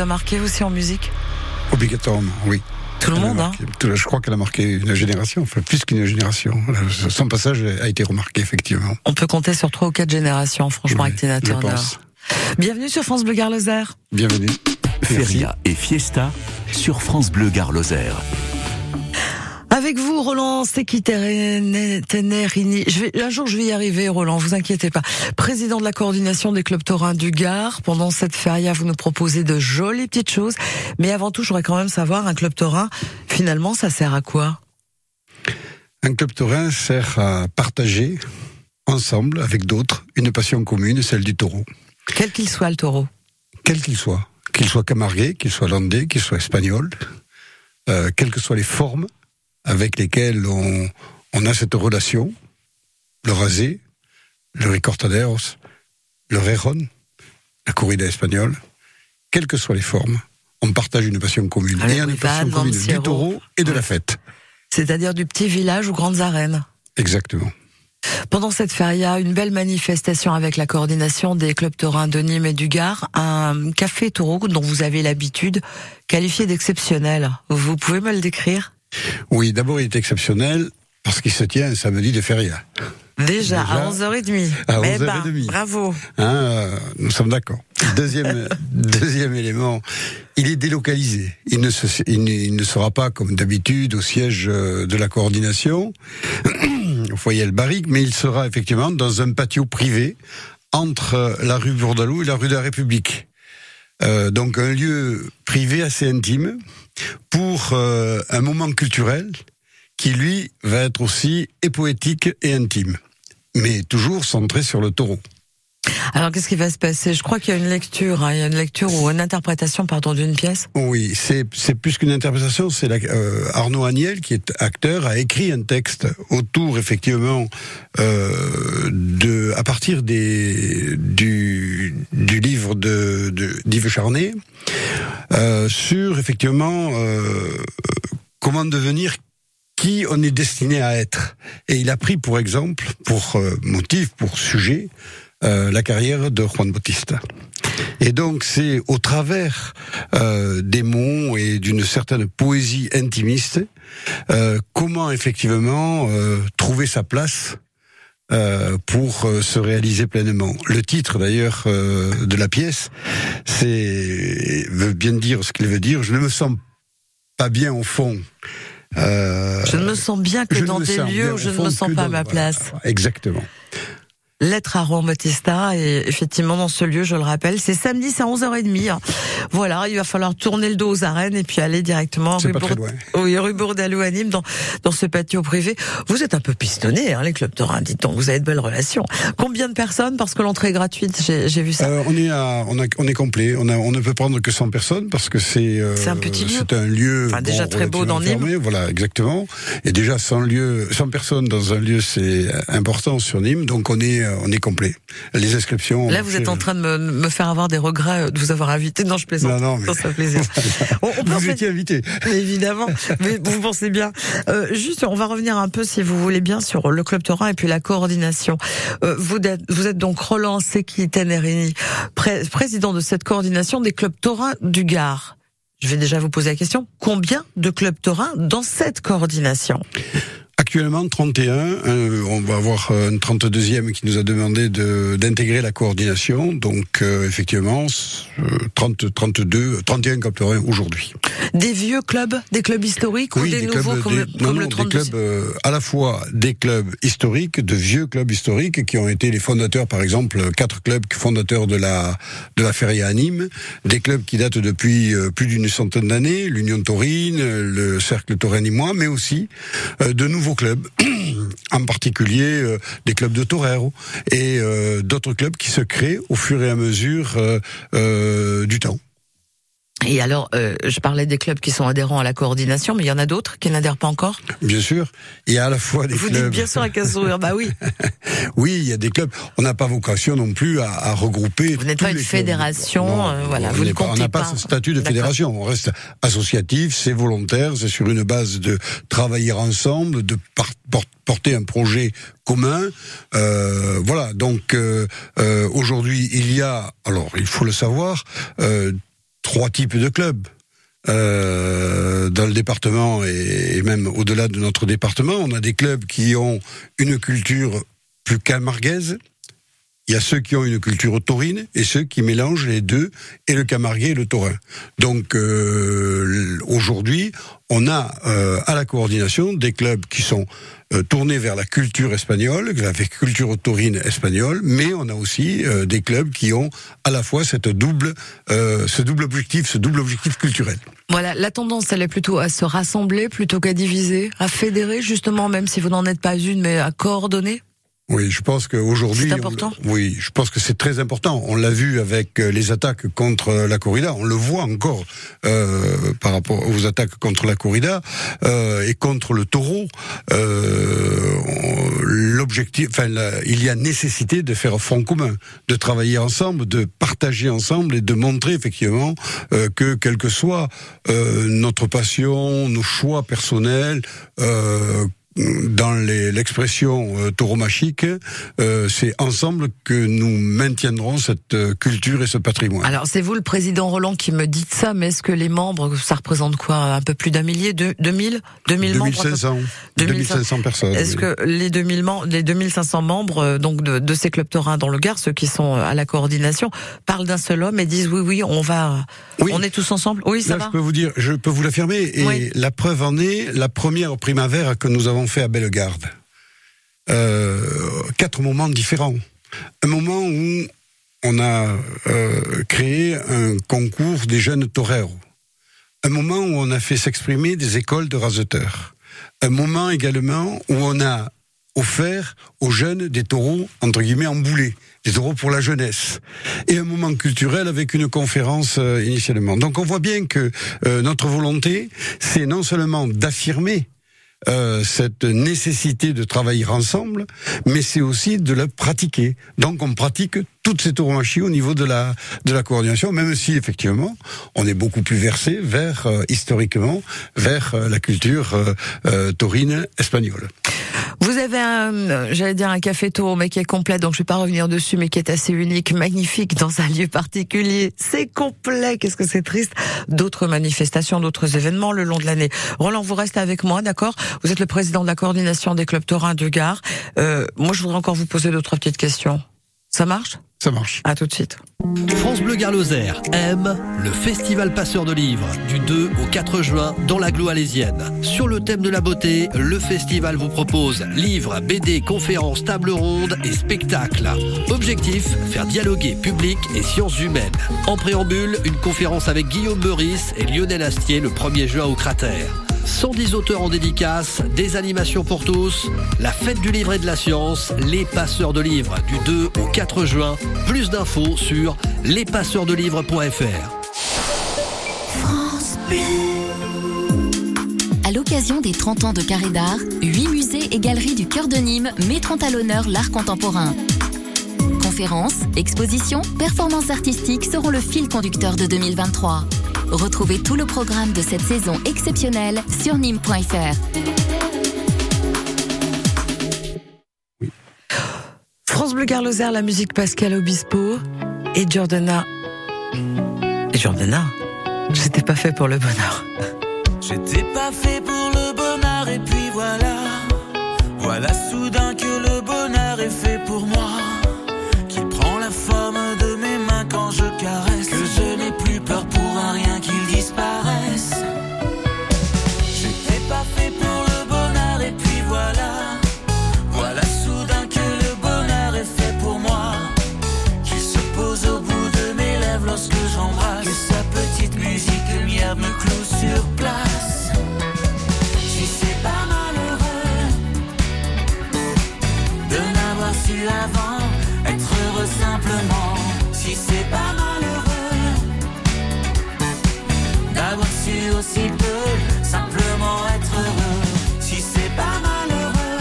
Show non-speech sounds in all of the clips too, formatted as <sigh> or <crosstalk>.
a marqué aussi en musique Obligatoirement, oui. Tout le Elle monde, hein marqué- Je crois qu'elle a marqué une génération, enfin plus qu'une génération. Son passage a été remarqué, effectivement. On peut compter sur trois ou quatre générations, franchement, Oui, avec Tina je Turner. pense. Bienvenue sur France Bleu Gare-Lozère. Bienvenue. Feria et Fiesta sur France Bleu Gare. Avec vous, Roland Tenerini. Je vais, un jour, je vais y arriver, Roland, vous inquiétez pas. Président de la coordination des clubs taurins du Gard. Pendant cette feria, vous nous proposez de jolies petites choses. Mais avant tout, je voudrais quand même savoir, un club taurin, finalement, ça sert à quoi? Un club taurin sert à partager ensemble avec d'autres une passion commune, celle du taureau. Quel qu'il soit le taureau. Quel qu'il soit. Qu'il soit camarguais, qu'il soit landais, qu'il soit espagnol, euh, quelles que soient les formes avec lesquelles on, on a cette relation, le rasé, le recortaderos, le rejon, la corrida espagnole, quelles que soient les formes, on partage une passion commune. Allez, et une passion commune du taureau et de la fête. C'est-à-dire du petit village aux grandes arènes. Exactement. Pendant cette feria, une belle manifestation avec la coordination des clubs taurins de Nîmes et du Gard, un café taureau dont vous avez l'habitude, qualifié d'exceptionnel. Vous pouvez me le décrire? Oui, d'abord il est exceptionnel parce qu'il se tient un samedi de feria. Déjà, Déjà, à 11h30. à Eh 11h30. ben, bravo. Hein, euh, nous sommes d'accord. Deuxième, <laughs> deuxième élément, il est délocalisé. Il ne, se- il ne- il ne sera pas comme d'habitude au siège euh, de la coordination, <clears throat> au foyer El Barrique, mais il sera effectivement dans un patio privé entre euh, la rue Bourdalou et la rue de la République. Euh, donc un lieu privé assez intime pour euh, un moment culturel qui lui va être aussi et poétique et intime, mais toujours centré sur le taureau. Alors, qu'est-ce qui va se passer? Je crois qu'il y a une lecture, hein, il y a une lecture ou une interprétation, pardon, d'une pièce. Oui, c'est c'est plus qu'une interprétation. C'est euh, Arnaud Agnel, qui est acteur, a écrit un texte autour, effectivement, euh, de à partir des du livre de d'Yves Charnay euh, sur effectivement euh, comment devenir qui on est destiné à être. Et il a pris pour exemple, pour motif, pour sujet, euh, la carrière de Juan Bautista. Et donc c'est au travers euh, des mots et d'une certaine poésie intimiste euh, comment effectivement euh, trouver sa place euh, pour euh, se réaliser pleinement. Le titre d'ailleurs euh, de la pièce, c'est veut bien dire ce qu'il veut dire. Je ne me sens pas bien au fond. Euh, Je ne me sens bien que dans des lieux où je ne me sens pas à ma voilà, place. Exactement. Lettre à Juan Bautista et effectivement dans ce lieu, je le rappelle, c'est samedi, c'est à 11h30. Voilà, il va falloir tourner le dos aux arènes et puis aller directement rue, Bourd- loin. oui, rue Bourdalou à Nîmes dans, dans ce patio privé. Vous êtes un peu pistonné, hein, les clubs taurin, dites-on. Vous avez de belles relations. Combien de personnes Parce que l'entrée est gratuite, j'ai vu ça. Euh, on est à, on, a- on est complet. On, a, on ne peut prendre que 100 personnes parce que c'est euh, C'est un petit lieu. C'est un lieu Enfin, déjà très beau dans fermé, Voilà, exactement. Et déjà 100 lieux, 100 personnes dans un lieu, c'est important sur Nîmes. Donc on est, euh, on est complet. Les inscriptions. Là, vous êtes en train de me, me faire avoir des regrets de vous avoir invité. Non, je plaisante. Non, non, mais- Ça, ça plaisir. <laughs> On, on Vous étiez invité. Évidemment, mais vous pensez bien. Euh, juste, on va revenir un peu, si vous voulez bien, sur le club Taurin et puis la coordination. Euh, vous, êtes, vous êtes donc Roland Seki Tenerini, pré- président de cette coordination des clubs taurins du Gard. Je vais déjà vous poser la question, combien de clubs taurins dans cette coordination? Actuellement 31, euh, on va avoir euh, un 32e qui nous a demandé de d'intégrer la coordination. Donc euh, effectivement, euh, 30, 32, 31 capteurs aujourd'hui. Des vieux clubs, des clubs historiques ou des, nouveaux clubs, comme, le- des- comme non, le non, des 32 clubs euh, à la fois des clubs historiques, de vieux clubs historiques qui ont été les fondateurs, par exemple, quatre clubs fondateurs de la de la Feria à Nîmes, des clubs qui datent depuis euh, plus d'une centaine d'années, l'Union Taurine, le Cercle Taurin Nîmois, mais aussi de nouveaux clubs, <clears throat> en particulier euh, des clubs de toreros et euh, d'autres clubs qui se créent au fur et à mesure euh, du temps. Et alors, euh, je parlais des clubs qui sont adhérents à la coordination, mais il y en a d'autres qui n'adhèrent pas encore? Bien sûr, il y a à la fois des Vous clubs. dites bien sûr un sourire, bah oui. <laughs> Oui, il y a des clubs. On n'a pas vocation non plus à, à regrouper. Vous n'êtes pas une fédération, euh, voilà, on vous ne pas- On comptez n'a pas, pas. ce statut de fédération. On reste associatif, c'est volontaire, c'est sur une base de travailler ensemble, de porter un projet commun. Euh, voilà. Donc euh, euh, aujourd'hui, il y a, alors il faut le savoir. Trois types de clubs. Euh, dans le département et, même au-delà de notre département, on a des clubs qui ont une culture plus camarguaise. Il y a ceux qui ont une culture taurine et ceux qui mélangent les deux, et le camarguais et le taurin. Donc euh, aujourd'hui, on a euh, à la coordination des clubs qui sont euh, tournés vers la culture espagnole, la culture taurine espagnole, mais on a aussi euh, des clubs qui ont à la fois cette double, ce double objectif, ce double objectif culturel. Voilà, la tendance, elle est plutôt à se rassembler plutôt qu'à diviser, à fédérer justement, même si vous n'en êtes pas une, mais à coordonner. Oui, je pense qu'aujourd'hui, c'est important. oui, je pense que c'est très important. On l'a vu avec euh, les attaques contre euh, la corrida. On le voit encore euh, par rapport aux attaques contre la corrida euh, et contre le taureau. Euh, L'objectif, enfin, il y a nécessité de faire front commun, de travailler ensemble, de partager ensemble et de montrer effectivement euh, que quelle que soit notre passion, nos choix personnels dans l'expression euh, tauromachique, euh, c'est ensemble que nous maintiendrons cette euh, culture et ce patrimoine. Alors c'est vous le président Roland qui me dites ça, mais est-ce que les membres, ça représente quoi? Un peu plus d'un millier, de, 2000 2000 2500, 2500 personnes. Est-ce que les 2000 les 2500 membres euh, donc de, de ces clubs taurins dans le Gard, ceux qui sont à la coordination, parlent d'un seul homme et disent oui oui on va, on est tous ensemble? Oui ça va. Je peux vous dire, je peux vous l'affirmer et la preuve en est la première primavera que nous avons fait à Bellegarde. Euh, quatre moments différents. Un moment où on a euh, créé un concours des jeunes toreros. Un moment où on a fait s'exprimer des écoles de raseteurs. Un moment également où on a offert aux jeunes des taureaux, entre guillemets, emboulés, des taureaux pour la jeunesse. Et un moment culturel avec une conférence euh, initialement. Donc on voit bien que notre volonté, c'est non seulement d'affirmer euh, cette nécessité de travailler ensemble, mais c'est aussi de la pratiquer. Donc on pratique toutes ces tauromachie au niveau de la de la coordination, même si effectivement on est beaucoup plus versé vers euh, historiquement vers euh, la culture taurine espagnole. Vous avez un, j'allais dire un café tour, mais qui est complet, donc je vais pas revenir dessus, mais qui est assez unique, magnifique dans un lieu particulier. C'est complet, qu'est-ce que c'est triste. D'autres manifestations, d'autres événements le long de l'année. Roland, vous restez avec moi, d'accord? Vous êtes le président de la coordination des clubs taurins de Gare. Euh, moi, je voudrais encore vous poser d'autres petites questions. Ça marche? Ça marche. À tout de suite. France Bleu Garloser aime le Festival Passeur de Livres du 2 au 4 juin dans l'agglo alésienne. Sur le thème de la beauté, le festival vous propose livres, BD, conférences, tables rondes et spectacles. Objectif, faire dialoguer public et sciences humaines. En préambule, une conférence avec Guillaume Meurice et Lionel Astier le 1er juin au cratère. 110 auteurs en dédicace, des animations pour tous, la fête du livre et de la science, les passeurs de livres du 2 au 4 juin. Plus d'infos sur lespasseursdelivres.fr. France À l'occasion des 30 ans de Carré d'Art, 8 musées et galeries du cœur de Nîmes mettront à l'honneur l'art contemporain. Conférences, expositions, performances artistiques seront le fil conducteur de 2023. Retrouvez tout le programme de cette saison exceptionnelle sur nîmes.fr. France Bleu Garloser, la musique Pascal Obispo et Jordana. Et Jordana, j'étais pas fait pour le bonheur. J'étais pas fait pour le bonheur et puis voilà. Voilà soudain que le bonheur est fait pour moi. Aussi peu simplement être heureux. Si c'est pas malheureux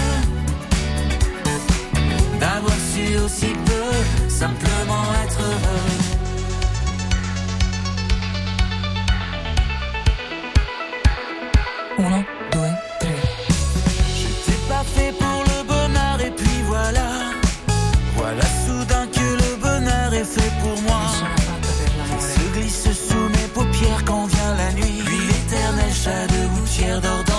d'avoir su aussi peu simplement être heureux. Uno, deux, trois. J'étais pas fait pour le bonheur et puis voilà. Voilà soudain que le bonheur est fait pour moi. 一切都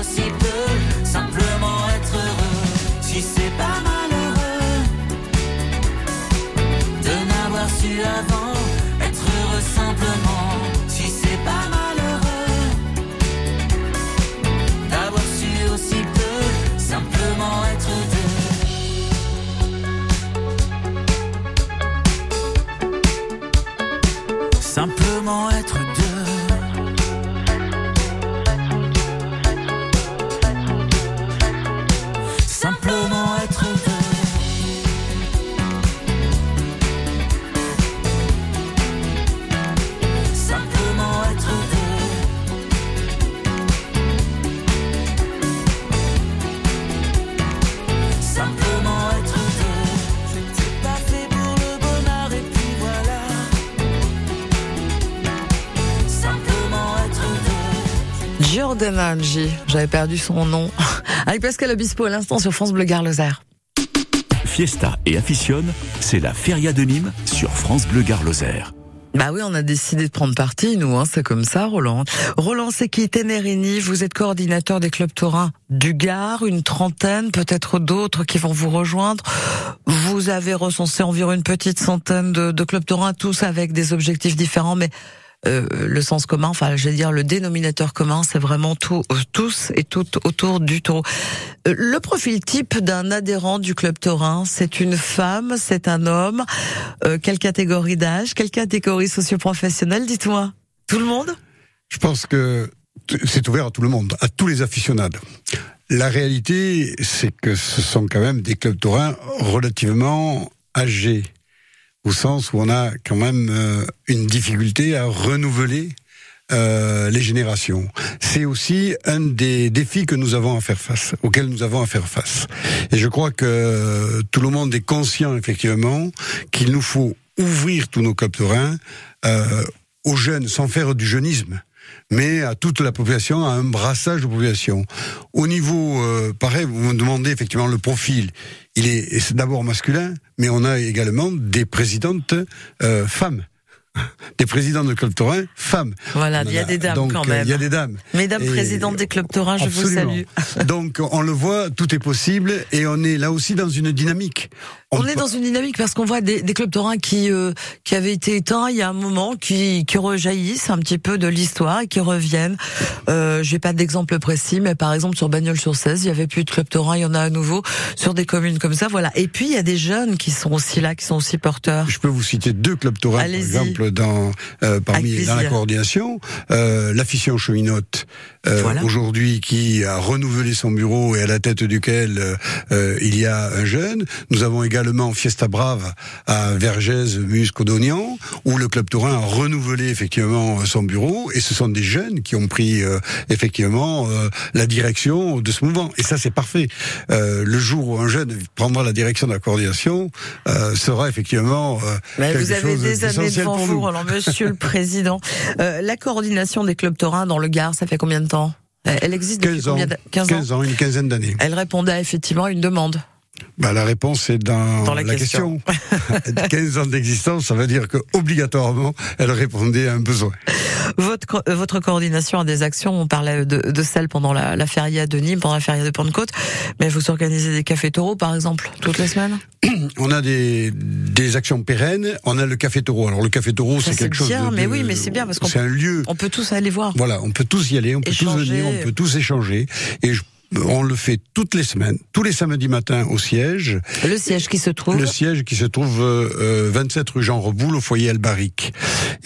aussi peu, simplement être heureux, si c'est pas malheureux, de n'avoir su avant. Angie, j'avais perdu son nom. <laughs> Avec Pascal Obispo à l'instant sur France Bleu Gare-Lozère. Fiesta et Aficionne, c'est la Feria de Nîmes sur France Bleu Gare-Lozère. Bah oui, on a décidé de prendre parti, nous, hein, c'est comme ça, Roland. Roland Seki, Ténérini, vous êtes coordinateur des clubs taurins du Gard, une trentaine, peut-être d'autres qui vont vous rejoindre. Vous avez recensé environ une petite centaine de, de clubs taurins, tous avec des objectifs différents, mais euh, le sens commun, enfin, je vais dire le dénominateur commun, c'est vraiment tout, tous et toutes autour du taureau. Euh, le profil type d'un adhérent du club taurin, c'est une femme, c'est un homme. Euh, quelle catégorie d'âge, quelle catégorie socio-professionnelle, dites-moi? Tout le monde? Je pense que c'est ouvert à tout le monde, à tous les aficionados. La réalité, c'est que ce sont quand même des clubs taurins relativement âgés au sens où on a quand même euh, une difficulté à renouveler euh, les générations. C'est aussi un des défis que nous avons à faire face, auxquels nous avons à faire face. Et je crois que tout le monde est conscient effectivement qu'il nous faut ouvrir tous nos clubs euh, aux jeunes sans faire du jeunisme mais à toute la population, à un brassage de population. Au niveau, euh, pareil, vous me demandez effectivement le profil. Il est, d'abord masculin, mais on a également des présidentes euh, femmes <laughs> des présidents de clubs taurins femmes. Voilà, il y a des dames quand même. Il y a des dames. Mesdames présidentes des clubs taurins, je vous salue. <laughs> donc on le voit, tout est possible et on est là aussi dans une dynamique. On, est dans une dynamique parce qu'on voit des, des, clubs taurins qui euh, qui avaient été éteints il y a un moment, qui qui rejaillissent un petit peu de l'histoire et qui reviennent. Euh, J'ai pas d'exemple précis, mais par exemple sur Bagnols sur 16, il y avait plus de clubs taurins, il y en a à nouveau sur des communes comme ça, voilà. Et puis il y a des jeunes qui sont aussi là, qui sont aussi porteurs. Je peux vous citer deux clubs taurins, par exemple, dans euh, parmi dans la coordination, euh, l'affition cheminote euh, aujourd'hui qui a renouvelé son bureau et à la tête duquel euh, il y a un jeune. Nous avons également Fiesta Brave à Vergès, Muscodonian, où le club taurin a renouvelé effectivement son bureau et ce sont des jeunes qui ont pris euh, effectivement la direction de ce mouvement. Et ça c'est parfait. le jour où un jeune prendra la direction de la coordination sera effectivement Mais quelque vous avez chose des années devant vous. Alors Monsieur le Président, la coordination des clubs taurins dans le Gard, ça fait combien de temps? Elle existe depuis 15 ans, combien de... 15 ans? 15 ans, une quinzaine d'années. Elle répondait effectivement à une demande. Bah, la réponse est dans, Dans la question. question. <laughs> 15 ans d'existence, ça veut dire que obligatoirement, elle répondait à un besoin. Votre, euh, votre coordination a des actions, on parlait de, de celles pendant la, la feria de Nîmes, pendant la feria de Pentecôte, mais vous organisez des cafés taureaux par exemple, toutes les semaines? <clears throat> On a des, des actions pérennes, on a le café taureau. Alors le café taureau, c'est quelque chose bien, mais de- oui, mais c'est bien parce qu'on un lieu. on peut tous aller voir. Voilà, on peut tous y aller, on peut tous venir, on peut tous échanger. Et je- on le fait toutes les semaines, tous les samedis matins au siège. Le siège qui se trouve Le siège qui se trouve euh, euh, 27 rue Jean Reboul au foyer Albaric.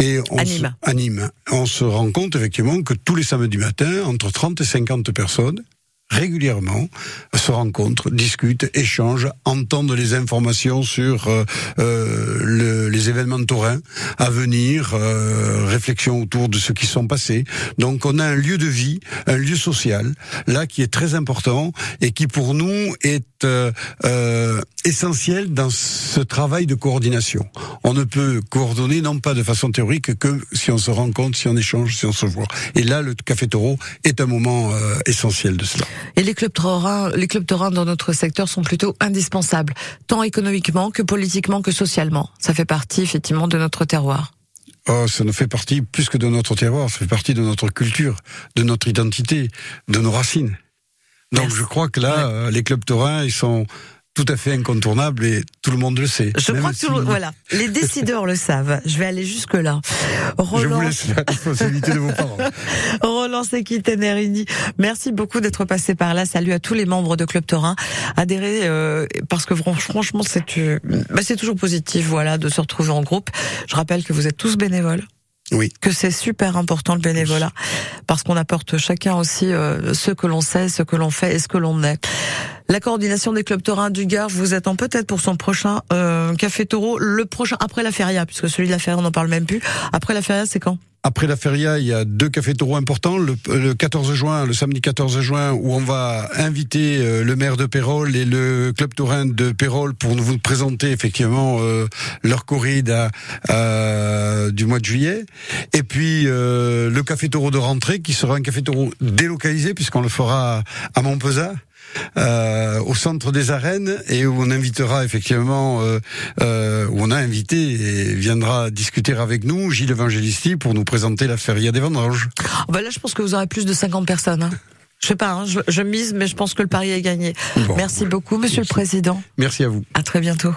Et on À se- Nîmes. On se rend compte effectivement que tous les samedis matins, entre 30 et 50 personnes régulièrement se rencontrent, discutent, échangent, entendent les informations sur euh, euh, le- les événements taurins à venir, euh, réflexion autour de ce qui sont passés. Donc on a un lieu de vie, un lieu social, là qui est très important et qui pour nous est euh, euh, essentiel dans ce travail de coordination. On ne peut coordonner non pas de façon théorique que si on se rencontre, si on échange, si on se voit. Et là, le Café Taureau est un moment essentiel de cela. Et les clubs taurins, les clubs taurins dans notre secteur sont plutôt indispensables, tant économiquement que politiquement que socialement. Ça fait partie effectivement de notre terroir. Oh, ça ne fait partie plus que de notre terroir, ça fait partie de notre culture, de notre identité, de nos racines. Donc Merci. je crois que là, euh, les clubs taurins, ils sont tout à fait incontournables et tout le monde le sait. Je crois que si- tout le- voilà, les décideurs le savent. Je vais aller jusque là. Je Roland, vous laisse la responsabilité de vos parents. <laughs> Roland Seki Tenerini, merci beaucoup d'être passé par là. Salut à tous les membres de Club Taurin. Adhérez euh, parce que fran- franchement c'est euh, bah, c'est toujours positif voilà de se retrouver en groupe. Je rappelle que vous êtes tous bénévoles. Oui. que c'est super important le bénévolat parce qu'on apporte chacun aussi euh, ce que l'on sait, ce que l'on fait et ce que l'on est. La coordination des clubs taurins du Gard vous attend peut-être pour son prochain euh, café taureau, le prochain après la feria puisque celui de la feria on n'en parle même plus. Après la feria c'est quand? Après la feria, il y a deux cafés taureaux importants. Le, le 14 juin, le samedi 14 juin, où on va inviter euh, le maire de Pérol et le club taurin de Pérol pour vous présenter effectivement euh, leur corrida du mois de juillet. Et puis euh, le café taureau de rentrée, qui sera un café taureau délocalisé puisqu'on le fera à Montpezat. Euh, au centre des arènes et où on invitera effectivement, euh, euh, où on a invité et viendra discuter avec nous Gilles Evangelisti pour nous présenter la feria des vendanges. Bah là, je pense que vous aurez plus de 50 personnes. Hein. Je sais pas, hein, je, je, mise, mais je pense que le pari est gagné. Bon. Merci beaucoup, Monsieur Merci. le Président. Merci à vous. À très bientôt.